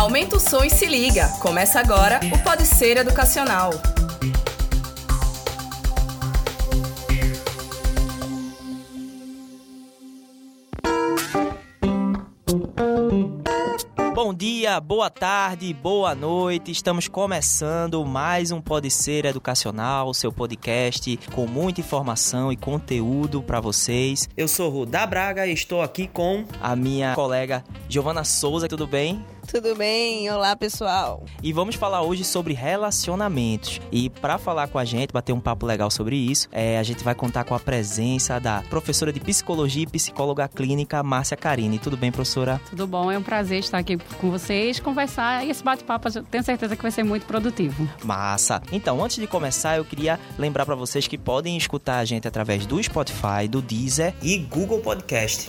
Aumenta o som e se liga. Começa agora o Pode Ser Educacional. Bom dia, boa tarde, boa noite. Estamos começando mais um Pode Ser Educacional, seu podcast com muita informação e conteúdo para vocês. Eu sou Rudá Braga e estou aqui com a minha colega Giovana Souza. Tudo bem? Tudo bem? Olá, pessoal. E vamos falar hoje sobre relacionamentos. E para falar com a gente, bater um papo legal sobre isso, é, a gente vai contar com a presença da professora de psicologia e psicóloga clínica Márcia Carini. Tudo bem, professora? Tudo bom, é um prazer estar aqui com vocês, conversar e esse bate-papo eu tenho certeza que vai ser muito produtivo. Massa. Então, antes de começar, eu queria lembrar para vocês que podem escutar a gente através do Spotify, do Deezer e Google Podcast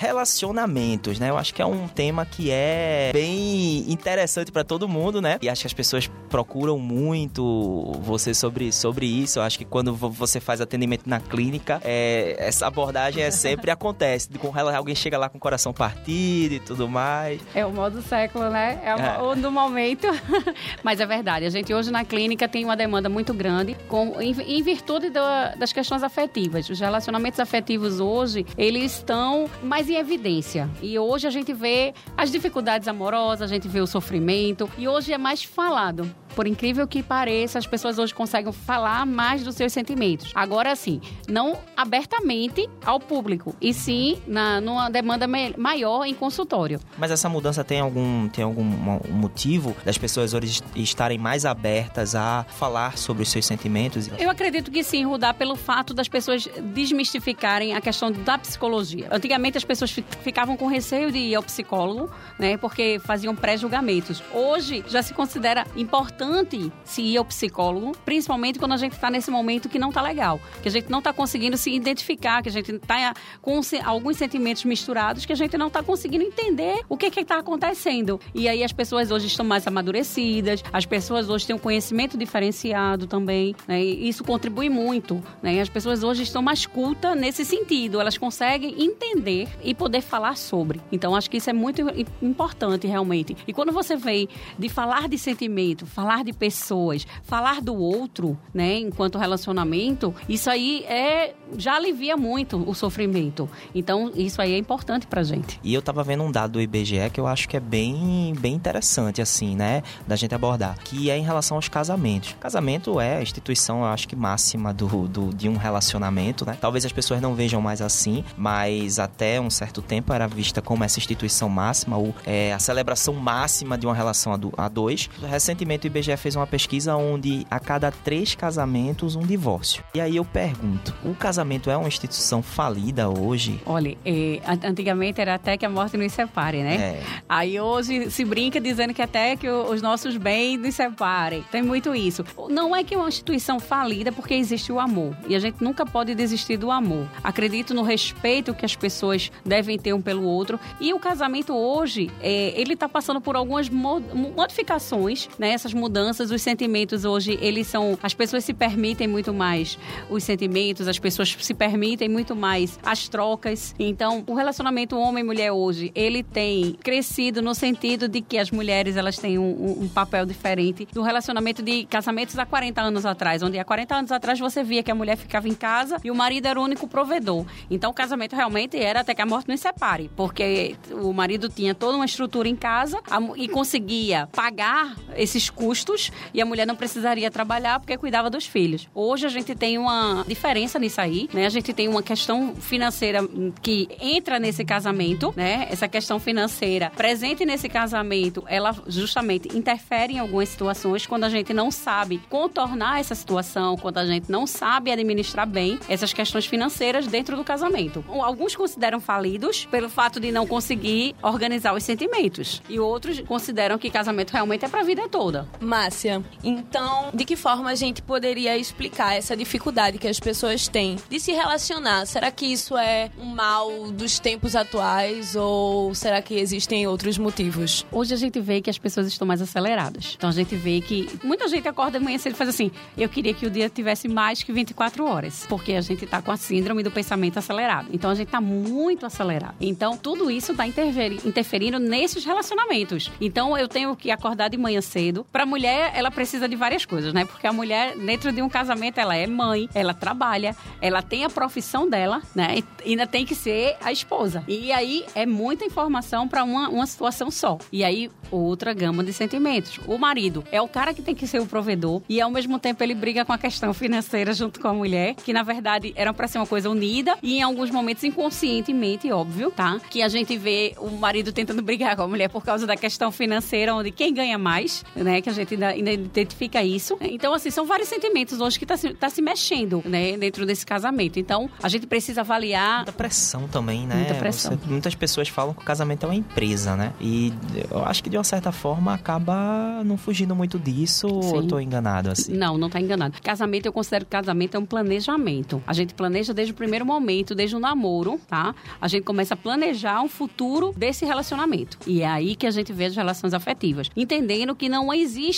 relacionamentos, né? Eu acho que é um tema que é bem interessante para todo mundo, né? E acho que as pessoas procuram muito você sobre, sobre isso. Eu acho que quando você faz atendimento na clínica, é, essa abordagem é sempre acontece. Com alguém chega lá com o coração partido e tudo mais. É o modo século, né? É o, é. o do momento. Mas é verdade. A gente hoje na clínica tem uma demanda muito grande com, em, em virtude das questões afetivas. Os relacionamentos afetivos hoje, eles estão mais em evidência. E hoje a gente vê as dificuldades amorosas, a gente vê o sofrimento, e hoje é mais falado. Por incrível que pareça, as pessoas hoje conseguem falar mais dos seus sentimentos. Agora sim, não abertamente ao público, e sim na, numa demanda maior em consultório. Mas essa mudança tem algum, tem algum motivo das pessoas hoje estarem mais abertas a falar sobre os seus sentimentos? Eu acredito que sim, Rudá, pelo fato das pessoas desmistificarem a questão da psicologia. Antigamente as pessoas ficavam com receio de ir ao psicólogo, né, porque faziam pré-julgamentos. Hoje já se considera importante importante se ir ao psicólogo, principalmente quando a gente está nesse momento que não está legal, que a gente não está conseguindo se identificar, que a gente está com alguns sentimentos misturados, que a gente não está conseguindo entender o que está acontecendo. E aí as pessoas hoje estão mais amadurecidas, as pessoas hoje têm um conhecimento diferenciado também, né? E isso contribui muito, né? As pessoas hoje estão mais cultas nesse sentido, elas conseguem entender e poder falar sobre. Então acho que isso é muito importante realmente. E quando você vem de falar de sentimento, falar falar de pessoas, falar do outro, né, enquanto relacionamento, isso aí é já alivia muito o sofrimento. Então, isso aí é importante pra gente. E eu tava vendo um dado do IBGE que eu acho que é bem, bem interessante, assim, né, da gente abordar, que é em relação aos casamentos. Casamento é a instituição, eu acho que máxima do, do, de um relacionamento, né? Talvez as pessoas não vejam mais assim, mas até um certo tempo era vista como essa instituição máxima, ou é, a celebração máxima de uma relação a, do, a dois. Recentemente, o IBGE IBGE fez uma pesquisa onde a cada três casamentos, um divórcio. E aí eu pergunto, o casamento é uma instituição falida hoje? Olha, é, antigamente era até que a morte nos separe, né? É. Aí hoje se brinca dizendo que até que os nossos bens nos separem. Tem muito isso. Não é que é uma instituição falida porque existe o amor. E a gente nunca pode desistir do amor. Acredito no respeito que as pessoas devem ter um pelo outro. E o casamento hoje, é, ele está passando por algumas modificações, né? Essas mudanças mudanças, os sentimentos hoje, eles são. As pessoas se permitem muito mais os sentimentos, as pessoas se permitem muito mais as trocas. Então, o relacionamento homem-mulher hoje, ele tem crescido no sentido de que as mulheres elas têm um, um, papel diferente do relacionamento de casamentos há 40 anos atrás, onde há 40 anos atrás você via que a mulher ficava em casa e o marido era o único provedor. Então, o casamento realmente era até que a morte nos separe, porque o marido tinha toda uma estrutura em casa e conseguia pagar esses custos custos e a mulher não precisaria trabalhar porque cuidava dos filhos. Hoje a gente tem uma diferença nisso aí, né? A gente tem uma questão financeira que entra nesse casamento, né? Essa questão financeira presente nesse casamento, ela justamente interfere em algumas situações quando a gente não sabe contornar essa situação, quando a gente não sabe administrar bem essas questões financeiras dentro do casamento. Alguns consideram falidos pelo fato de não conseguir organizar os sentimentos e outros consideram que casamento realmente é para a vida toda. Márcia, então, de que forma a gente poderia explicar essa dificuldade que as pessoas têm de se relacionar? Será que isso é um mal dos tempos atuais ou será que existem outros motivos? Hoje a gente vê que as pessoas estão mais aceleradas. Então a gente vê que muita gente acorda de manhã cedo e faz assim: eu queria que o dia tivesse mais que 24 horas, porque a gente tá com a síndrome do pensamento acelerado. Então a gente tá muito acelerado. Então tudo isso tá interferindo nesses relacionamentos. Então eu tenho que acordar de manhã cedo. Para mulher, ela precisa de várias coisas, né? Porque a mulher dentro de um casamento ela é mãe, ela trabalha, ela tem a profissão dela, né? E ainda tem que ser a esposa. E aí é muita informação para uma, uma situação só. E aí outra gama de sentimentos. O marido é o cara que tem que ser o provedor e ao mesmo tempo ele briga com a questão financeira junto com a mulher, que na verdade era para ser uma coisa unida e em alguns momentos inconscientemente, óbvio, tá? Que a gente vê o marido tentando brigar com a mulher por causa da questão financeira, onde quem ganha mais, né? Que a gente ainda, ainda identifica isso. Então, assim, são vários sentimentos hoje que tá, tá se mexendo, né? Dentro desse casamento. Então, a gente precisa avaliar. Muita pressão também, né? Muita pressão. Você, muitas pessoas falam que o casamento é uma empresa, né? E eu acho que de uma certa forma acaba não fugindo muito disso Sim. ou eu tô enganado assim? Não, não tá enganado. Casamento, eu considero que casamento é um planejamento. A gente planeja desde o primeiro momento, desde o namoro, tá? A gente começa a planejar um futuro desse relacionamento. E é aí que a gente vê as relações afetivas. Entendendo que não existe,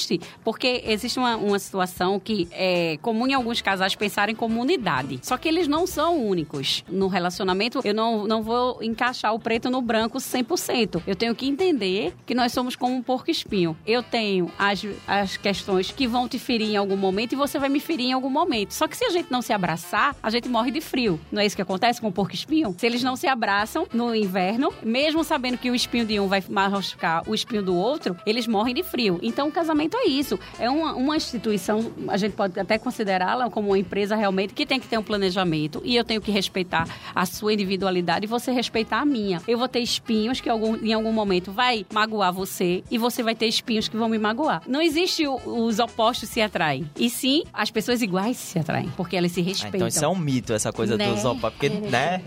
porque existe uma, uma situação que é comum em alguns casais pensarem como unidade. Só que eles não são únicos. No relacionamento, eu não, não vou encaixar o preto no branco 100%. Eu tenho que entender que nós somos como um porco espinho. Eu tenho as, as questões que vão te ferir em algum momento e você vai me ferir em algum momento. Só que se a gente não se abraçar, a gente morre de frio. Não é isso que acontece com o porco espinho? Se eles não se abraçam no inverno, mesmo sabendo que o espinho de um vai machucar o espinho do outro, eles morrem de frio. Então o casamento é isso. É uma, uma instituição, a gente pode até considerá-la como uma empresa realmente que tem que ter um planejamento e eu tenho que respeitar a sua individualidade e você respeitar a minha. Eu vou ter espinhos que algum, em algum momento vai magoar você e você vai ter espinhos que vão me magoar. Não existe o, os opostos se atraem. E sim, as pessoas iguais se atraem, porque elas se respeitam. Ah, então isso é um mito, essa coisa né? dos opostos, porque, né?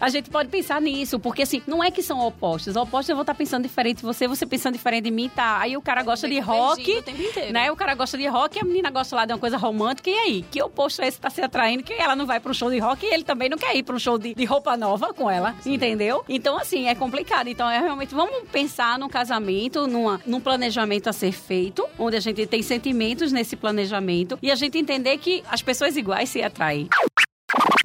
a gente pode pensar nisso, porque assim, não é que são opostos. Opostos eu vou estar pensando diferente de você, você pensando diferente de mim, tá? Aí o cara gosta de rock, né? O cara gosta de rock e a menina gosta lá de uma coisa romântica, e aí? Que oposto é esse que tá se atraindo? Que ela não vai um show de rock e ele também não quer ir para um show de, de roupa nova com ela, sim. entendeu? Então, assim, é complicado. Então, é realmente, vamos pensar num casamento, numa, num planejamento a ser feito, onde a gente tem sentimentos nesse planejamento e a gente entender que as pessoas iguais se atraem.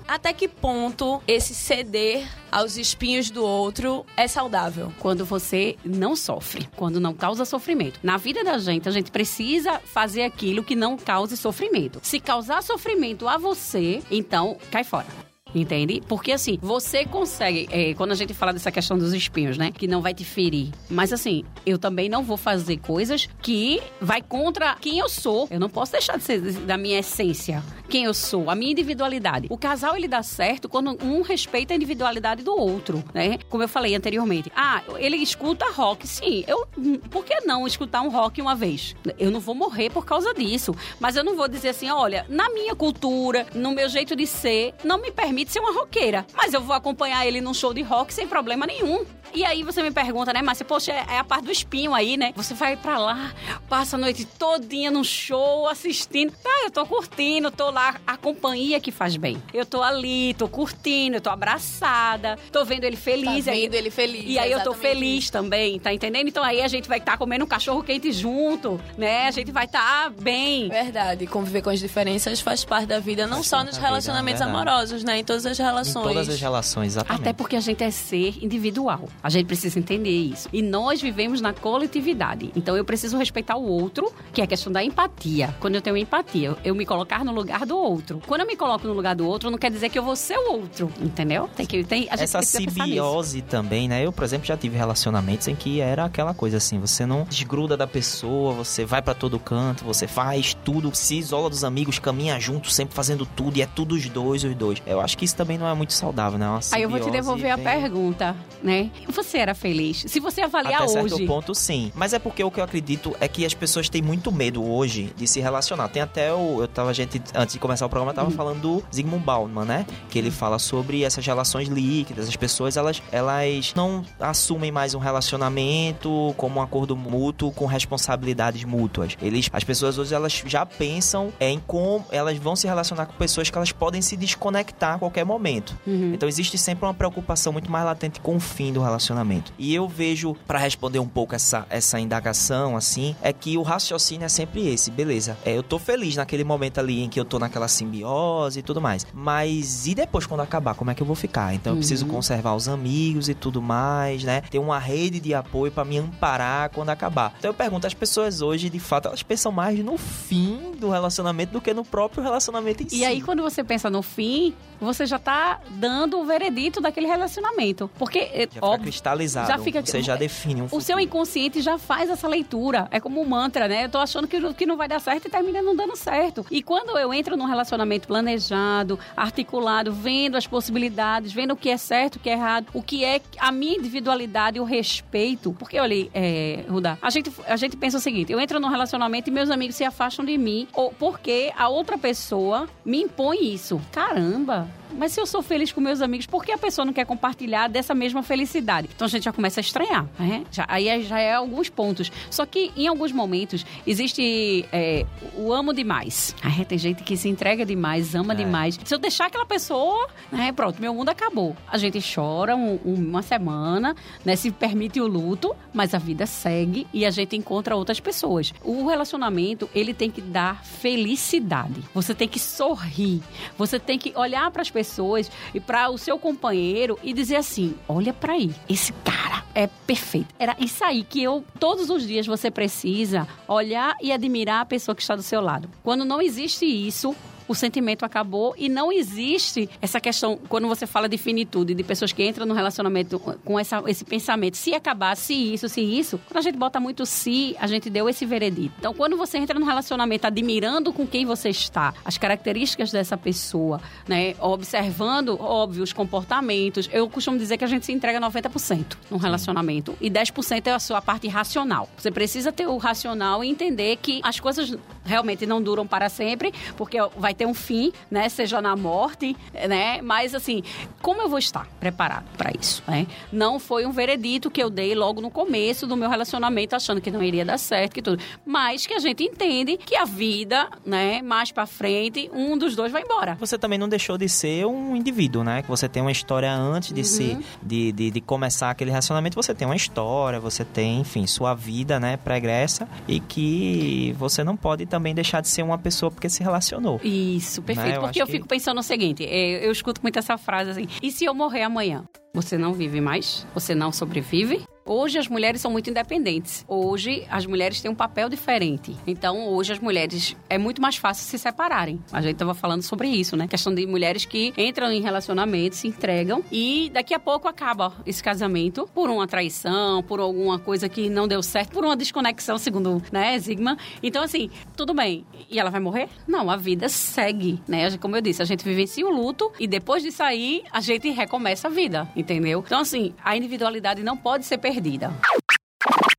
Até que ponto esse ceder aos espinhos do outro é saudável? Quando você não sofre, quando não causa sofrimento. Na vida da gente, a gente precisa fazer aquilo que não cause sofrimento. Se causar sofrimento a você, então cai fora. Entende? Porque assim, você consegue. É, quando a gente fala dessa questão dos espinhos, né? Que não vai te ferir. Mas assim, eu também não vou fazer coisas que vai contra quem eu sou. Eu não posso deixar de ser da minha essência. Quem eu sou, a minha individualidade. O casal ele dá certo quando um respeita a individualidade do outro, né? Como eu falei anteriormente. Ah, ele escuta rock, sim. Eu, por que não escutar um rock uma vez? Eu não vou morrer por causa disso. Mas eu não vou dizer assim, olha, na minha cultura, no meu jeito de ser, não me permite de ser uma roqueira. Mas eu vou acompanhar ele num show de rock sem problema nenhum. E aí você me pergunta, né, Márcia? Poxa, é, é a parte do espinho aí, né? Você vai para lá, passa a noite todinha no show, assistindo. Tá, eu tô curtindo, tô lá, a companhia que faz bem. Eu tô ali, tô curtindo, eu tô abraçada, tô vendo ele feliz. Tá vendo aí, ele feliz. E aí eu tô feliz isso. também, tá entendendo? Então aí a gente vai estar tá comendo um cachorro quente junto, né? A gente vai estar tá bem. Verdade, conviver com as diferenças faz parte da vida, não faz só nos relacionamentos vida, é amorosos, né? Todas as relações. Em todas as relações, exatamente. Até porque a gente é ser individual. A gente precisa entender isso. E nós vivemos na coletividade. Então eu preciso respeitar o outro, que é a questão da empatia. Quando eu tenho empatia, eu me colocar no lugar do outro. Quando eu me coloco no lugar do outro, não quer dizer que eu vou ser o outro, entendeu? Tem que tem, essa simbiose também, né? Eu, por exemplo, já tive relacionamentos em que era aquela coisa assim, você não desgruda da pessoa, você vai para todo canto, você faz tudo, se isola dos amigos, caminha junto, sempre fazendo tudo e é tudo os dois, os dois. Eu acho que isso também não é muito saudável, né? Aí eu vou te devolver a pergunta, né? você era feliz? Se você avaliar Até hoje. certo ponto, sim. Mas é porque o que eu acredito é que as pessoas têm muito medo hoje de se relacionar. Tem até o. Eu tava, gente, antes de começar o programa, eu tava uhum. falando do Zygmunt Bauman, né? Que ele fala sobre essas relações líquidas. As pessoas, elas, elas não assumem mais um relacionamento como um acordo mútuo com responsabilidades mútuas. Eles, as pessoas hoje, elas já pensam em como elas vão se relacionar com pessoas que elas podem se desconectar qualquer momento. Uhum. Então existe sempre uma preocupação muito mais latente com o fim do relacionamento. E eu vejo, para responder um pouco essa, essa indagação, assim, é que o raciocínio é sempre esse, beleza. É, eu tô feliz naquele momento ali em que eu tô naquela simbiose e tudo mais. Mas e depois quando acabar, como é que eu vou ficar? Então eu preciso uhum. conservar os amigos e tudo mais, né? Ter uma rede de apoio para me amparar quando acabar. Então eu pergunto, as pessoas hoje, de fato, elas pensam mais no fim do relacionamento do que no próprio relacionamento em e si. E aí quando você pensa no fim, você já tá dando o veredito daquele relacionamento. Porque, é já óbvio, cristalizado. Já fica, você já define um O seu inconsciente já faz essa leitura. É como um mantra, né? Eu tô achando que, que não vai dar certo e termina não dando certo. E quando eu entro num relacionamento planejado, articulado, vendo as possibilidades, vendo o que é certo, o que é errado, o que é a minha individualidade, o respeito. Porque, olha, é, Ruda, a gente, a gente pensa o seguinte: eu entro num relacionamento e meus amigos se afastam de mim, ou porque a outra pessoa me impõe isso. Caramba! Mas se eu sou feliz com meus amigos, por que a pessoa não quer compartilhar dessa mesma felicidade? Então a gente já começa a estranhar, né? Já, aí já é alguns pontos. Só que em alguns momentos existe é, o amo demais. Aí tem gente que se entrega demais, ama é. demais. Se eu deixar aquela pessoa, né, pronto, meu mundo acabou. A gente chora um, uma semana, né, se permite o luto, mas a vida segue e a gente encontra outras pessoas. O relacionamento, ele tem que dar felicidade. Você tem que sorrir. Você tem que olhar para as pessoas e para o seu companheiro e dizer assim: olha para aí, esse cara é perfeito. Era isso aí que eu, todos os dias você precisa olhar e admirar a pessoa que está do seu lado. Quando não existe isso, o sentimento acabou e não existe essa questão, quando você fala de finitude, de pessoas que entram no relacionamento com essa, esse pensamento, se acabar, se isso, se isso, quando a gente bota muito se, a gente deu esse veredito. Então, quando você entra no relacionamento admirando com quem você está, as características dessa pessoa, né, observando, óbvio, os comportamentos, eu costumo dizer que a gente se entrega 90% no relacionamento e 10% é a sua parte racional. Você precisa ter o racional e entender que as coisas realmente não duram para sempre, porque vai ter um fim, né? Seja na morte, né? Mas assim, como eu vou estar preparado para isso, né? Não foi um veredito que eu dei logo no começo do meu relacionamento, achando que não iria dar certo, que tudo. Mas que a gente entende que a vida, né? Mais para frente, um dos dois vai embora. Você também não deixou de ser um indivíduo, né? Que você tem uma história antes de uhum. se de, de, de, começar aquele relacionamento, você tem uma história, você tem, enfim, sua vida, né? Pregressa e que você não pode também deixar de ser uma pessoa porque se relacionou. E isso, perfeito. Né? Eu Porque eu fico pensando no seguinte: eu, eu escuto muito essa frase assim: e se eu morrer amanhã? Você não vive mais? Você não sobrevive? Hoje as mulheres são muito independentes. Hoje as mulheres têm um papel diferente. Então hoje as mulheres é muito mais fácil se separarem. A gente estava falando sobre isso, né? Questão de mulheres que entram em relacionamento, se entregam e daqui a pouco acaba esse casamento por uma traição, por alguma coisa que não deu certo, por uma desconexão, segundo, né, Zigma. Então assim, tudo bem. E ela vai morrer? Não, a vida segue, né? Como eu disse, a gente vivencia o luto e depois de sair, a gente recomeça a vida, entendeu? Então assim, a individualidade não pode ser perdida perdida.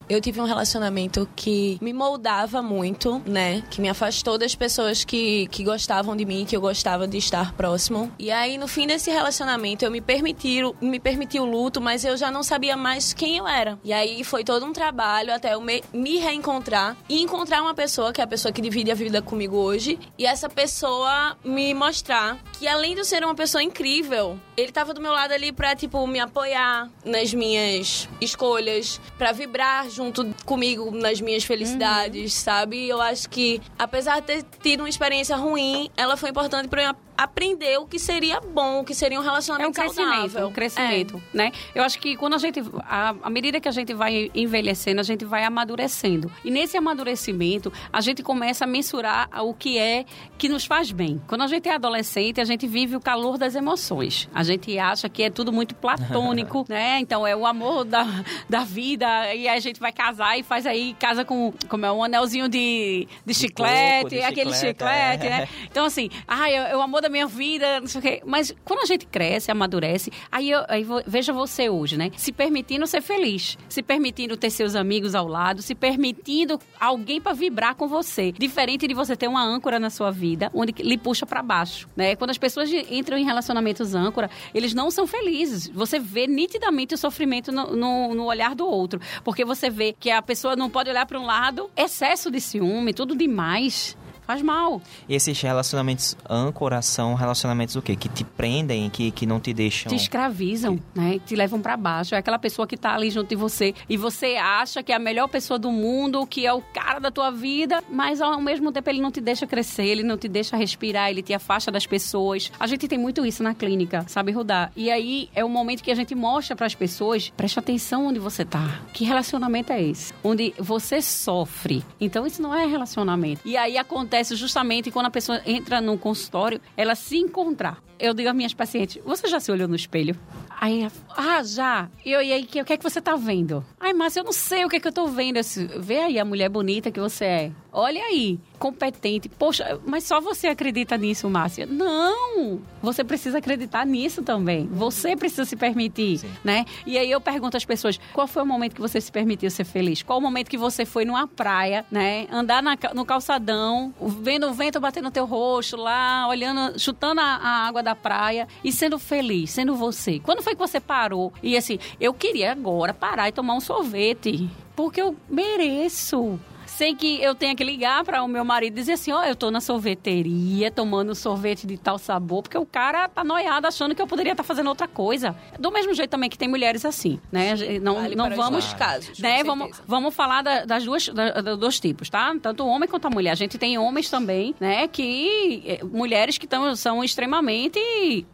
Eu tive um relacionamento que me moldava muito, né? Que me afastou das pessoas que, que gostavam de mim, que eu gostava de estar próximo. E aí, no fim desse relacionamento, eu me permiti, me permiti o luto, mas eu já não sabia mais quem eu era. E aí foi todo um trabalho até eu me, me reencontrar e encontrar uma pessoa, que é a pessoa que divide a vida comigo hoje, e essa pessoa me mostrar que além de ser uma pessoa incrível, ele tava do meu lado ali pra, tipo, me apoiar nas minhas escolhas, pra vibrar junto comigo nas minhas felicidades, uhum. sabe? Eu acho que, apesar de ter tido uma experiência ruim, ela foi importante para aprender o que seria bom, o que seria um relacionamento é um crescimento, saudável. Um crescimento, é. né? Eu acho que quando a gente, à, à medida que a gente vai envelhecendo, a gente vai amadurecendo. E nesse amadurecimento, a gente começa a mensurar o que é que nos faz bem. Quando a gente é adolescente, a gente vive o calor das emoções. A gente acha que é tudo muito platônico, né? Então é o amor da, da vida e a gente vai casar e faz aí, casa com, como é, um anelzinho de, de, de chiclete, coco, de aquele chiclete, chiclete é. né? Então assim, ah, é, é o amor da da minha vida, não sei o quê. Mas quando a gente cresce, amadurece, aí, eu, aí veja você hoje, né? Se permitindo ser feliz, se permitindo ter seus amigos ao lado, se permitindo alguém para vibrar com você. Diferente de você ter uma âncora na sua vida, onde lhe puxa para baixo, né? Quando as pessoas entram em relacionamentos âncora, eles não são felizes. Você vê nitidamente o sofrimento no, no, no olhar do outro, porque você vê que a pessoa não pode olhar para um lado, excesso de ciúme, tudo demais faz mal. E esses relacionamentos âncora são relacionamentos o quê? Que te prendem, que, que não te deixam... Te escravizam, que... né? Te levam para baixo. É aquela pessoa que tá ali junto de você e você acha que é a melhor pessoa do mundo, que é o cara da tua vida, mas ao mesmo tempo ele não te deixa crescer, ele não te deixa respirar, ele te afasta das pessoas. A gente tem muito isso na clínica, sabe, Rudar? E aí é o momento que a gente mostra para as pessoas, preste atenção onde você tá. Que relacionamento é esse? Onde você sofre. Então isso não é relacionamento. E aí acontece acontece justamente quando a pessoa entra no consultório, ela se encontrar. Eu digo às minhas pacientes: você já se olhou no espelho? Aí, ah, já. E, eu, e aí, o que, é que você tá vendo? Ai, Márcia, eu não sei o que é que eu tô vendo. Eu, Vê aí a mulher bonita que você é. Olha aí, competente. Poxa, mas só você acredita nisso, Márcia? Não! Você precisa acreditar nisso também. Você precisa se permitir, Sim. né? E aí eu pergunto às pessoas, qual foi o momento que você se permitiu ser feliz? Qual o momento que você foi numa praia, né? Andar na, no calçadão, vendo o vento bater no teu rosto lá, olhando, chutando a, a água da praia e sendo feliz, sendo você. Quando foi que você parou? E assim, eu queria agora parar e tomar um sorvete. Porque eu mereço sem que eu tenha que ligar para o meu marido e dizer assim: ó, oh, eu tô na sorveteria tomando sorvete de tal sabor, porque o cara tá noiado achando que eu poderia estar tá fazendo outra coisa. Do mesmo jeito também que tem mulheres assim, né? Não, vale não vamos. casos. Né? Vamos, vamos falar da, das duas, da, dos dois tipos, tá? Tanto o homem quanto a mulher. A gente tem homens também, né? Que. Eh, mulheres que tão, são extremamente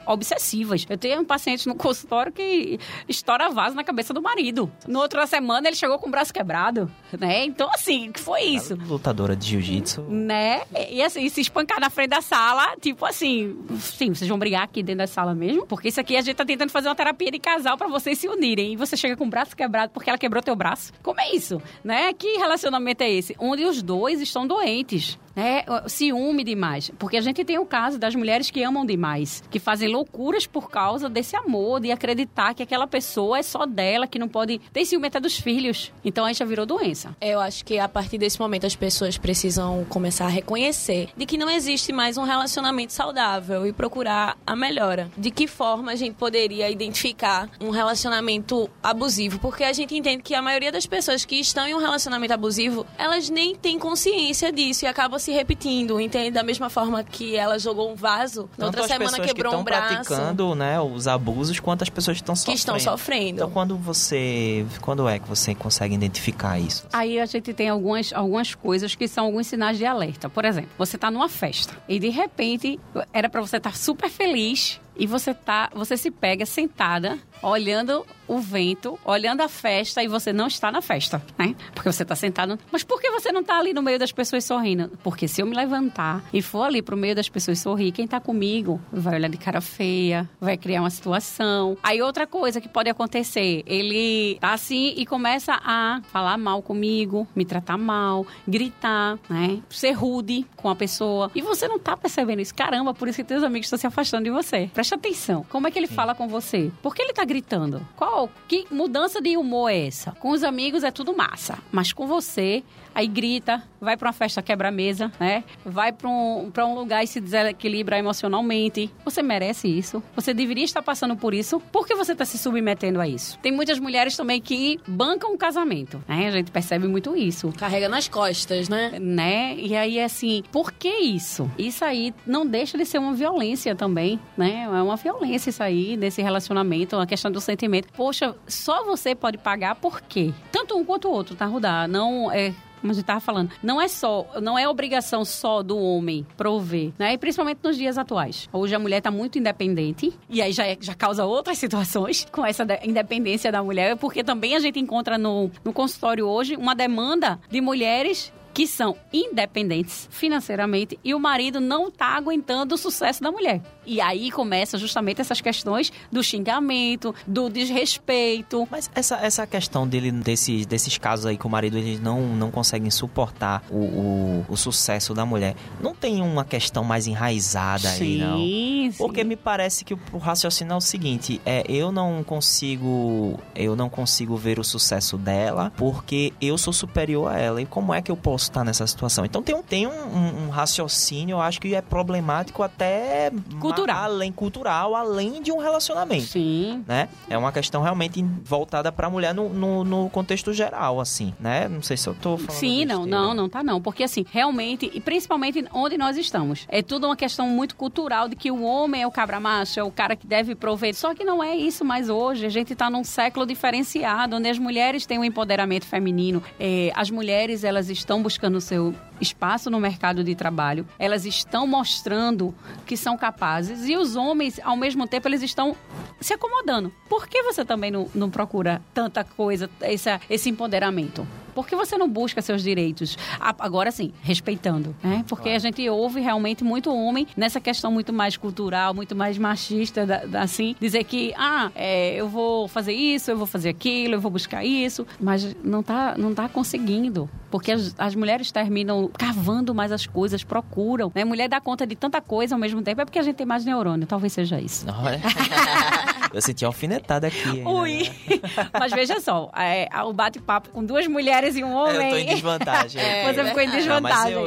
obsessivas. Eu tenho um paciente no consultório que estoura vaso na cabeça do marido. No outra semana ele chegou com o braço quebrado, né? Então, assim, que foi foi isso. Lutadora de jiu-jitsu. Né? E assim, se espancar na frente da sala, tipo assim, sim, vocês vão brigar aqui dentro da sala mesmo? Porque isso aqui a gente tá tentando fazer uma terapia de casal para vocês se unirem. E você chega com o braço quebrado porque ela quebrou teu braço. Como é isso? Né? Que relacionamento é esse? Onde os dois estão doentes né, ciúme demais. Porque a gente tem o caso das mulheres que amam demais, que fazem loucuras por causa desse amor, de acreditar que aquela pessoa é só dela, que não pode ter ciúme até dos filhos. Então aí já virou doença. Eu acho que a partir desse momento as pessoas precisam começar a reconhecer de que não existe mais um relacionamento saudável e procurar a melhora. De que forma a gente poderia identificar um relacionamento abusivo? Porque a gente entende que a maioria das pessoas que estão em um relacionamento abusivo, elas nem têm consciência disso e acabam se repetindo, entende? Da mesma forma que ela jogou um vaso, na outra semana quebrou que um braço. praticando, né, os abusos, quanto as pessoas estão sofrendo. Que estão sofrendo. Então, quando você... Quando é que você consegue identificar isso? Aí a gente tem algumas, algumas coisas que são alguns sinais de alerta. Por exemplo, você está numa festa e, de repente, era para você estar tá super feliz e você tá, você se pega sentada, olhando o vento, olhando a festa e você não está na festa, né? Porque você está sentado. Mas por que você não está ali no meio das pessoas sorrindo? Porque se eu me levantar e for ali pro meio das pessoas sorrir, quem está comigo vai olhar de cara feia, vai criar uma situação. Aí outra coisa que pode acontecer, ele tá assim e começa a falar mal comigo, me tratar mal, gritar, né? Ser rude com a pessoa. E você não tá percebendo isso. Caramba, por isso que teus amigos estão se afastando de você. Preste atenção. Como é que ele Sim. fala com você? Por que ele tá gritando? Qual? Que mudança de humor é essa? Com os amigos é tudo massa, mas com você, aí grita, vai para uma festa quebra mesa, né? Vai para um, pra um lugar e se desequilibra emocionalmente. Você merece isso. Você deveria estar passando por isso. Por que você está se submetendo a isso? Tem muitas mulheres também que bancam o casamento, né? A gente percebe muito isso. Carrega nas costas, né? Né? E aí, assim, por que isso? Isso aí não deixa de ser uma violência também, né? é uma violência isso aí, desse relacionamento, uma questão do sentimento. Poxa, só você pode pagar por quê? Tanto um quanto o outro, tá, Rudá? Não é como a gente estava falando, não é só, não é obrigação só do homem prover, né? E principalmente nos dias atuais. Hoje a mulher está muito independente e aí já, é, já causa outras situações com essa independência da mulher, porque também a gente encontra no, no consultório hoje uma demanda de mulheres que são independentes financeiramente e o marido não está aguentando o sucesso da mulher. E aí começa justamente essas questões do xingamento, do desrespeito. Mas essa, essa questão dele, desses, desses casos aí que o marido eles não, não conseguem suportar o, o, o sucesso da mulher, não tem uma questão mais enraizada sim, aí, não? Sim. Porque me parece que o, o raciocínio é o seguinte: é, eu não consigo. Eu não consigo ver o sucesso dela porque eu sou superior a ela. E como é que eu posso estar nessa situação? Então tem um, tem um, um, um raciocínio, eu acho que é problemático até cultural. Além cultural, além de um relacionamento. Sim. Né? É uma questão realmente voltada para a mulher no, no, no, contexto geral, assim, né? Não sei se eu tô falando. Sim, não, não, não tá não. Porque assim, realmente, e principalmente onde nós estamos, é tudo uma questão muito cultural de que o homem é o cabra macho, é o cara que deve prover. Só que não é isso mais hoje. A gente está num século diferenciado, onde as mulheres têm um empoderamento feminino. É, as mulheres, elas estão buscando o seu espaço no mercado de trabalho. Elas estão mostrando que são capazes. E os homens, ao mesmo tempo, eles estão se acomodando. Por que você também não, não procura tanta coisa, esse, esse empoderamento? Por que você não busca seus direitos? Agora sim, respeitando, né? Porque claro. a gente ouve realmente muito homem nessa questão muito mais cultural, muito mais machista, assim, dizer que, ah, é, eu vou fazer isso, eu vou fazer aquilo, eu vou buscar isso, mas não tá, não tá conseguindo. Porque as, as mulheres terminam cavando mais as coisas, procuram. Né? Mulher dá conta de tanta coisa ao mesmo tempo, é porque a gente tem mais neurônio. Talvez seja isso. Não, é? Eu senti alfinetada aqui. Ui! Mas veja só, é, o bate-papo com duas mulheres e um homem. Eu tô em desvantagem. É, Você ficou em desvantagem. Não.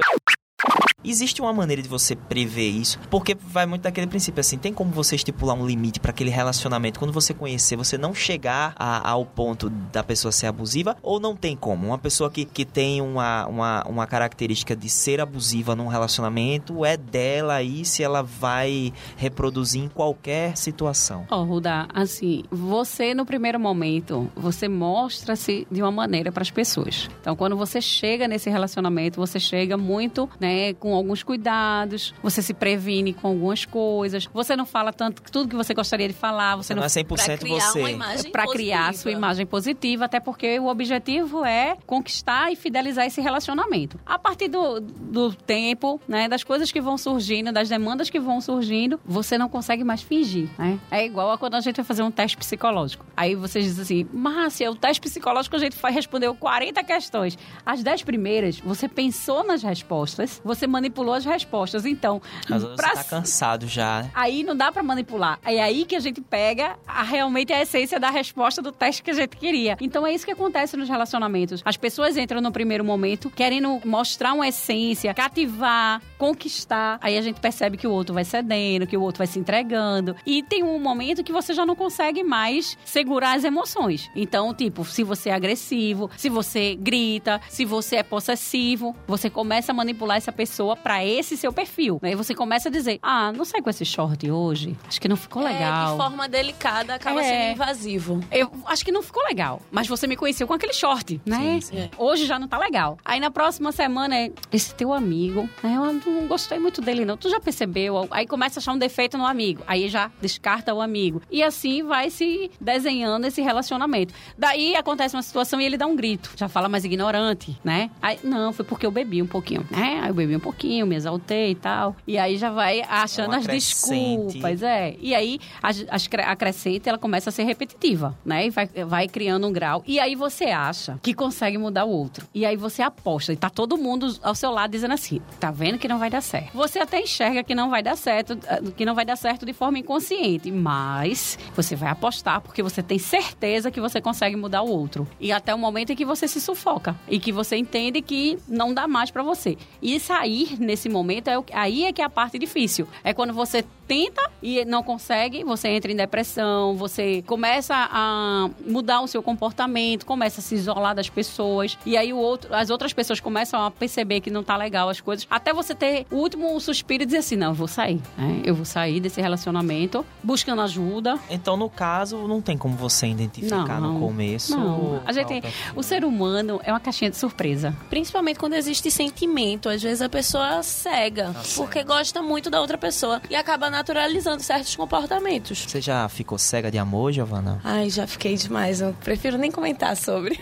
Existe uma maneira de você prever isso? Porque vai muito daquele princípio assim, tem como você estipular um limite para aquele relacionamento quando você conhecer, você não chegar a, ao ponto da pessoa ser abusiva ou não tem como? Uma pessoa que, que tem uma, uma, uma característica de ser abusiva num relacionamento é dela aí se ela vai reproduzir em qualquer situação. Ó, oh, Ruda, assim, você no primeiro momento, você mostra-se de uma maneira para as pessoas. Então, quando você chega nesse relacionamento, você chega muito, né, com alguns cuidados, você se previne com algumas coisas, você não fala tanto tudo que você gostaria de falar, você, você não, não é 100% pra criar você. Pra criar sua imagem positiva, até porque o objetivo é conquistar e fidelizar esse relacionamento. A partir do, do tempo, né, das coisas que vão surgindo, das demandas que vão surgindo, você não consegue mais fingir, né? É igual a quando a gente vai fazer um teste psicológico. Aí vocês dizem assim, Márcia, o teste psicológico a gente respondeu 40 questões. As 10 primeiras, você pensou nas respostas, você manipulou as respostas. Então, Mas você pra... tá cansado já. Né? Aí não dá para manipular. É aí que a gente pega a, realmente a essência da resposta do teste que a gente queria. Então é isso que acontece nos relacionamentos. As pessoas entram no primeiro momento querendo mostrar uma essência, cativar, conquistar. Aí a gente percebe que o outro vai cedendo, que o outro vai se entregando. E tem um momento que você já não consegue mais segurar as emoções. Então, tipo, se você é agressivo, se você grita, se você é possessivo, você começa a manipular essa pessoa pessoa para esse seu perfil. Aí você começa a dizer: Ah, não sai com esse short hoje. Acho que não ficou legal. É, de forma delicada acaba é. sendo invasivo. Eu acho que não ficou legal. Mas você me conheceu com aquele short, né? Sim, sim. É. Hoje já não tá legal. Aí na próxima semana é esse teu amigo, né? Eu não gostei muito dele, não. Tu já percebeu? Aí começa a achar um defeito no amigo. Aí já descarta o amigo. E assim vai se desenhando esse relacionamento. Daí acontece uma situação e ele dá um grito. Já fala mais ignorante, né? Aí, não, foi porque eu bebi um pouquinho, né? Aí eu bebi um pouquinho pouquinho, me exaltei e tal. E aí já vai achando é as desculpas, é. E aí a, a, crescente, ela começa a ser repetitiva, né? E vai, vai criando um grau. E aí você acha que consegue mudar o outro. E aí você aposta. E tá todo mundo ao seu lado dizendo assim, tá vendo que não vai dar certo. Você até enxerga que não vai dar certo, eh, que não vai dar certo de forma inconsciente. Mas você vai apostar porque você tem certeza que você consegue mudar o outro. E até o momento em que você se sufoca. E que você entende que não dá mais para você. E sair nesse momento, é o, aí é que é a parte difícil. É quando você tenta e não consegue, você entra em depressão, você começa a mudar o seu comportamento, começa a se isolar das pessoas, e aí o outro, as outras pessoas começam a perceber que não tá legal as coisas, até você ter o último suspiro e dizer assim, não, eu vou sair, né? Eu vou sair desse relacionamento, buscando ajuda. Então, no caso, não tem como você identificar não, no começo. Não. A gente, o ser humano é uma caixinha de surpresa. Principalmente quando existe sentimento, às vezes a pessoa cega, tá porque gosta muito da outra pessoa e acaba naturalizando certos comportamentos. Você já ficou cega de amor, Giovana? Ai, já fiquei demais. Eu prefiro nem comentar sobre.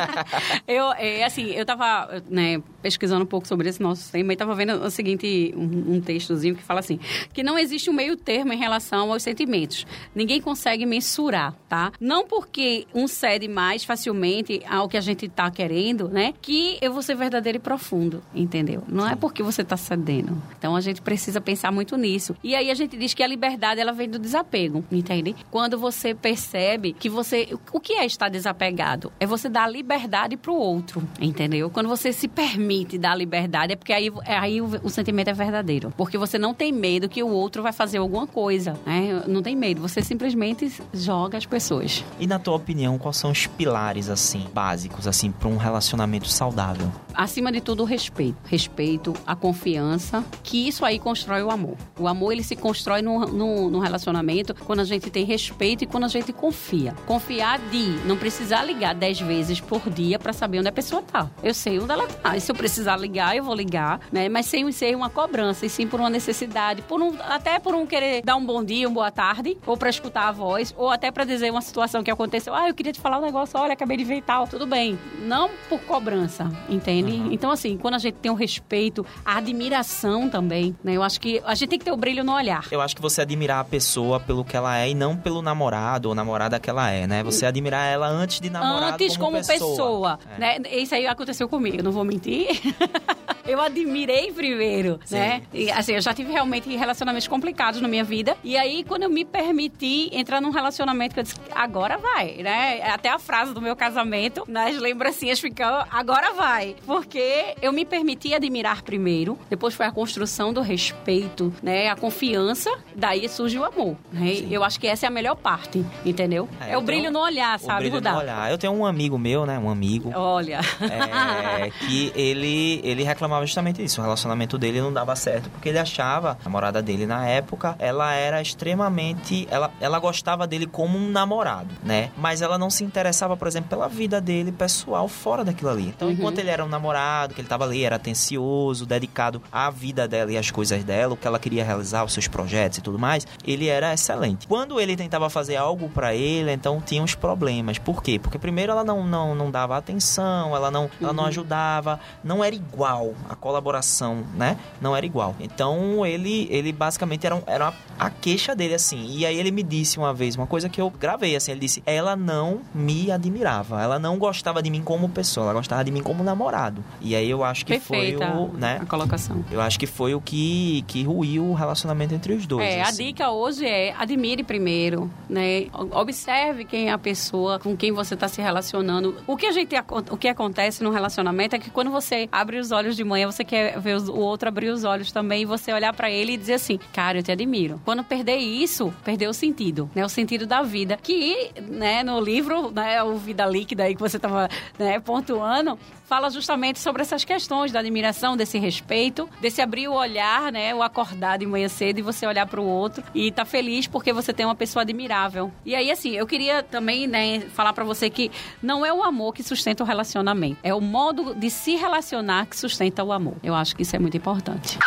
eu, é, assim, eu tava, né, pesquisando um pouco sobre esse nosso tema e estava vendo o seguinte, um, um textozinho que fala assim, que não existe um meio termo em relação aos sentimentos. Ninguém consegue mensurar, tá? Não porque um cede mais facilmente ao que a gente está querendo, né? Que eu vou ser verdadeiro e profundo, entendeu? Não é porque você está cedendo. Então a gente precisa pensar muito nisso. E aí a gente diz que a liberdade ela vem do desapego, entende? Quando você percebe que você o que é estar desapegado? É você dar liberdade para o outro, entendeu? Quando você se permite dar liberdade é porque aí, aí o, o sentimento é verdadeiro, porque você não tem medo que o outro vai fazer alguma coisa, né? Não tem medo, você simplesmente joga as pessoas. E na tua opinião, quais são os pilares assim básicos assim para um relacionamento saudável? Acima de tudo, o respeito, respeito, a confiança, que isso aí constrói o amor. O amor ele se constrói no, no, no relacionamento quando a gente tem respeito e quando a gente confia. Confiar de não precisar ligar dez vezes por dia para saber onde a pessoa tá. Eu sei onde ela tá. E se eu precisar ligar, eu vou ligar, né? Mas sem ser uma cobrança, e sim por uma necessidade, por um, até por um querer dar um bom dia, uma boa tarde, ou para escutar a voz, ou até para dizer uma situação que aconteceu. Ah, eu queria te falar um negócio, olha, acabei de ver e tal. Tudo bem. Não por cobrança, entende? Uhum. Então, assim, quando a gente tem o respeito, a admiração também, né? Eu acho que a gente tem que ter o brilho no olhar. Eu acho que você admirar a pessoa pelo que ela é e não pelo namorado ou namorada que ela é, né? Você admirar ela antes de namorar Antes como, como pessoa. pessoa é. né? Isso aí aconteceu comigo, não vou mentir. eu admirei primeiro, Sim. né? E, assim, eu já tive realmente relacionamentos complicados na minha vida. E aí, quando eu me permiti entrar num relacionamento que eu disse, agora vai, né? Até a frase do meu casamento, nas lembrancinhas ficam, agora vai. Porque eu me permiti admirar primeiro, depois foi a construção do respeito, né? A confiança, daí surge o amor, né? Eu acho que essa é a melhor parte, entendeu? É, é o brilho no olhar, sabe, Rudá? no olhar. Eu tenho um amigo meu, né? Um amigo. Olha. É, que ele, ele reclamava justamente isso. O relacionamento dele não dava certo, porque ele achava, a namorada dele na época, ela era extremamente. Ela, ela gostava dele como um namorado, né? Mas ela não se interessava, por exemplo, pela vida dele pessoal fora daquilo ali. Então, uhum. enquanto ele era um namorado, que ele tava ali, era atencioso, dedicado à vida dela e às coisas dela, o que ela queria realizar, os seus projetos e tudo mais, ele era excelente. Quando ele tentava fazer algo para ele, então tinha uns problemas. Por quê? Porque primeiro ela não, não, não dava atenção, ela não, ela não uhum. ajudava, não era igual a colaboração, né? Não era igual. Então ele, ele basicamente era, era a queixa dele assim. E aí ele me disse uma vez uma coisa que eu gravei assim, ele disse: "Ela não me admirava, ela não gostava de mim como pessoa, ela gostava de mim como namorado". E aí eu acho que Perfeita foi o, né? A colocação. Eu acho que foi o que que ruiu o relacionamento entre os dois. É, assim. a dica hoje é admire primeiro, né? Observe quem é a pessoa com quem você está se relacionando. O que a gente o que acontece no relacionamento é que quando você abre os olhos de você quer ver o outro abrir os olhos também e você olhar para ele e dizer assim: "Cara, eu te admiro". Quando perder isso, perdeu o sentido, né? O sentido da vida. Que, né, no livro, né, o Vida Líquida aí que você estava né, pontuando, fala justamente sobre essas questões da admiração, desse respeito, desse abrir o olhar, né? O acordar de manhã cedo e você olhar para o outro e tá feliz porque você tem uma pessoa admirável. E aí, assim, eu queria também, né, falar para você que não é o amor que sustenta o relacionamento, é o modo de se relacionar que sustenta o amor. Eu acho que isso é muito importante.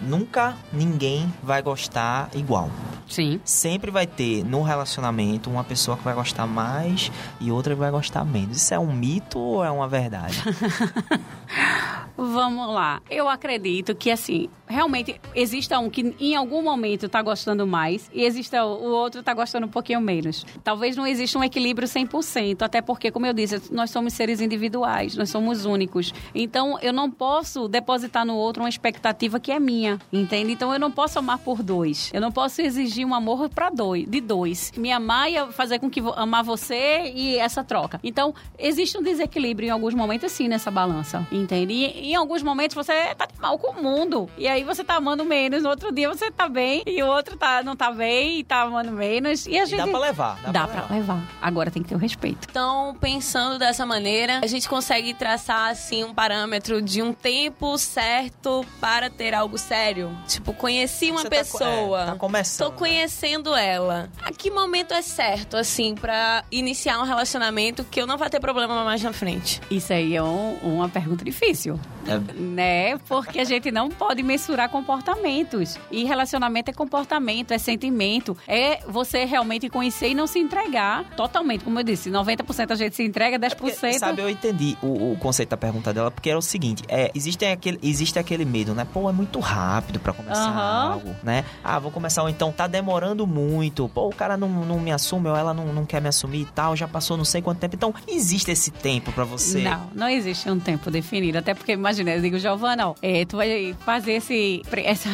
Nunca ninguém vai gostar igual. Sim. Sempre vai ter no relacionamento uma pessoa que vai gostar mais e outra que vai gostar menos. Isso é um mito ou é uma verdade? Vamos lá. Eu acredito que, assim, realmente exista um que em algum momento tá gostando mais e exista o outro tá gostando um pouquinho menos. Talvez não exista um equilíbrio 100%, até porque, como eu disse, nós somos seres individuais, nós somos únicos. Então, eu não posso depositar no outro uma expectativa que é minha, entende? Então, eu não posso amar por dois. Eu não posso exigir um amor para dois, de dois. Me amar e fazer com que amar você e essa troca. Então, existe um desequilíbrio em alguns momentos, sim, nessa balança, entende? E, em alguns momentos você tá de mal com o mundo. E aí você tá amando menos, no outro dia você tá bem e o outro tá, não tá bem e tá amando menos. E a gente. E dá pra levar. Dá, dá pra, levar. pra levar. Agora tem que ter o respeito. Então, pensando dessa maneira, a gente consegue traçar assim um parâmetro de um tempo certo para ter algo sério. Tipo, conheci uma você pessoa. Tá, é, tá começando. Tô conhecendo ela. A que momento é certo, assim, para iniciar um relacionamento que eu não vá ter problema mais na frente? Isso aí é um, uma pergunta difícil É. Né? Porque a gente não pode mensurar comportamentos. E relacionamento é comportamento, é sentimento. É você realmente conhecer e não se entregar totalmente. Como eu disse, 90% a gente se entrega, 10%. É porque, sabe, eu entendi o, o, conceito da pergunta dela, porque era o seguinte: é, existe, aquele, existe aquele medo, né? Pô, é muito rápido para começar uhum. algo, né? Ah, vou começar, ou então tá demorando muito. Pô, o cara não, não me assume, ou ela não, não quer me assumir e tal, já passou não sei quanto tempo. Então, existe esse tempo para você? Não, não existe um tempo definido. Até porque, imagina, eu digo, Giovana, é, tu vai fazer esse, essa,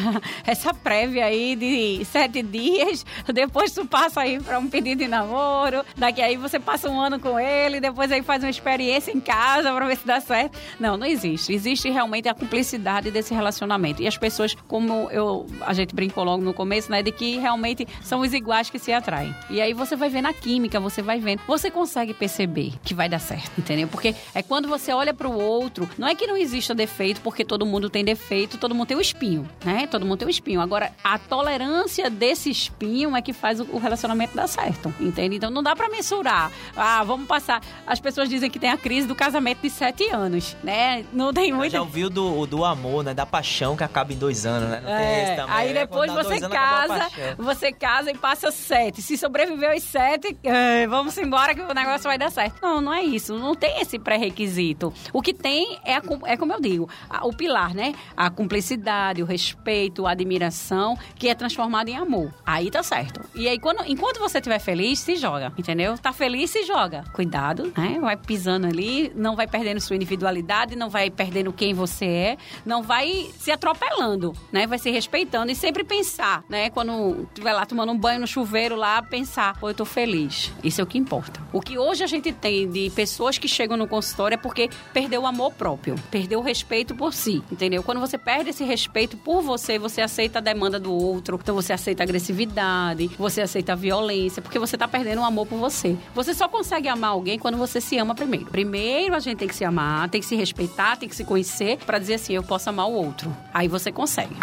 essa prévia aí de sete dias, depois tu passa aí para um pedido de namoro, daqui aí você passa um ano com ele, depois aí faz uma experiência em casa para ver se dá certo. Não, não existe. Existe realmente a cumplicidade desse relacionamento. E as pessoas, como eu, a gente brincou logo no começo, né, de que realmente são os iguais que se atraem. E aí você vai ver na química, você vai vendo, você consegue perceber que vai dar certo, entendeu? Porque é quando você olha para o outro, não é que não exista defeito, porque todo mundo tem defeito, todo mundo tem o um espinho, né? Todo mundo tem um espinho. Agora, a tolerância desse espinho é que faz o relacionamento dar certo, entende? Então não dá para mensurar. Ah, vamos passar. As pessoas dizem que tem a crise do casamento de sete anos, né? Não tem muito. Já ouviu do, do amor, né? Da paixão que acaba em dois anos, né? Não é, também, aí né? depois você anos, casa, você casa e passa sete. Se sobreviveu aos sete, é, vamos embora que o negócio vai dar certo. Não, não é isso. Não tem esse pré-requisito. O que tem é, a, é como eu digo, a, o pilar, né? A cumplicidade, o respeito, a admiração, que é transformado em amor. Aí tá certo. E aí, quando, enquanto você estiver feliz, se joga, entendeu? Tá feliz, se joga. Cuidado, né? Vai pisando ali, não vai perdendo sua individualidade, não vai perdendo quem você é, não vai se atropelando, né? Vai se respeitando e sempre pensar, né? Quando estiver lá tomando um banho no chuveiro lá, pensar, pô, eu tô feliz. Isso é o que importa. O que hoje a gente tem de pessoas que chegam no consultório é porque perdeu o amor próprio, perdeu o respeito por si, entendeu? Quando você perde esse respeito por você, você aceita a demanda do outro, então você aceita a agressividade, você aceita a violência, porque você tá perdendo o amor por você. Você só consegue amar alguém quando você se ama primeiro. Primeiro a gente tem que se amar, tem que se respeitar, tem que se conhecer para dizer assim, eu posso amar o outro. Aí você consegue.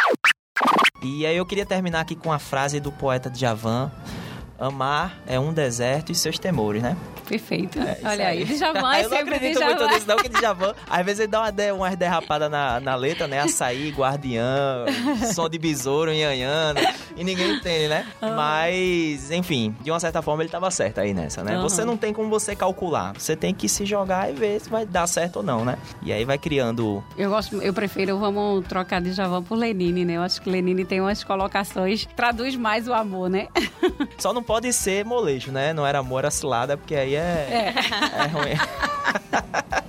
E aí eu queria terminar aqui com a frase do poeta Djavan, amar é um deserto e seus temores, né? Perfeito. É, Olha aí, Djavan Eu não acredito Djavan. muito nisso não, que Djavan, às vezes ele dá uma, de, umas derrapadas na, na letra, né? Açaí, guardião, som de besouro, nhanhando, e ninguém entende, né? Mas, enfim, de uma certa forma ele tava certo aí nessa, né? Uhum. Você não tem como você calcular, você tem que se jogar e ver se vai dar certo ou não, né? E aí vai criando... Eu gosto, eu prefiro, vamos trocar Djavan por Lenine, né? Eu acho que Lenine tem umas colocações, traduz mais o amor, né? Só não pode ser molejo, né? Não era amor, era cilada, porque aí é, é. é ruim.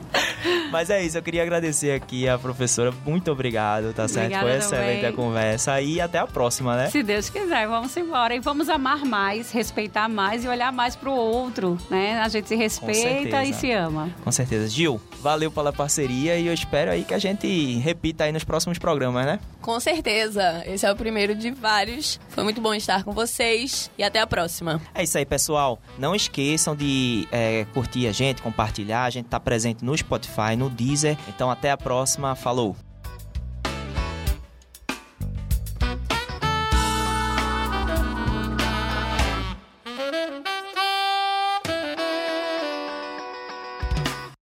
Mas é isso, eu queria agradecer aqui a professora. Muito obrigado, tá certo? Obrigada Foi excelente também. a conversa. E até a próxima, né? Se Deus quiser, vamos embora. E vamos amar mais, respeitar mais e olhar mais pro outro, né? A gente se respeita e se ama. Com certeza. Gil, valeu pela parceria e eu espero aí que a gente repita aí nos próximos programas, né? Com certeza. Esse é o primeiro de vários. Foi muito bom estar com vocês e até a próxima. É isso aí, pessoal. Não esqueçam de é, curtir a gente, compartilhar. A gente tá presente no Spotify, no Deezer. Então até a próxima. Falou!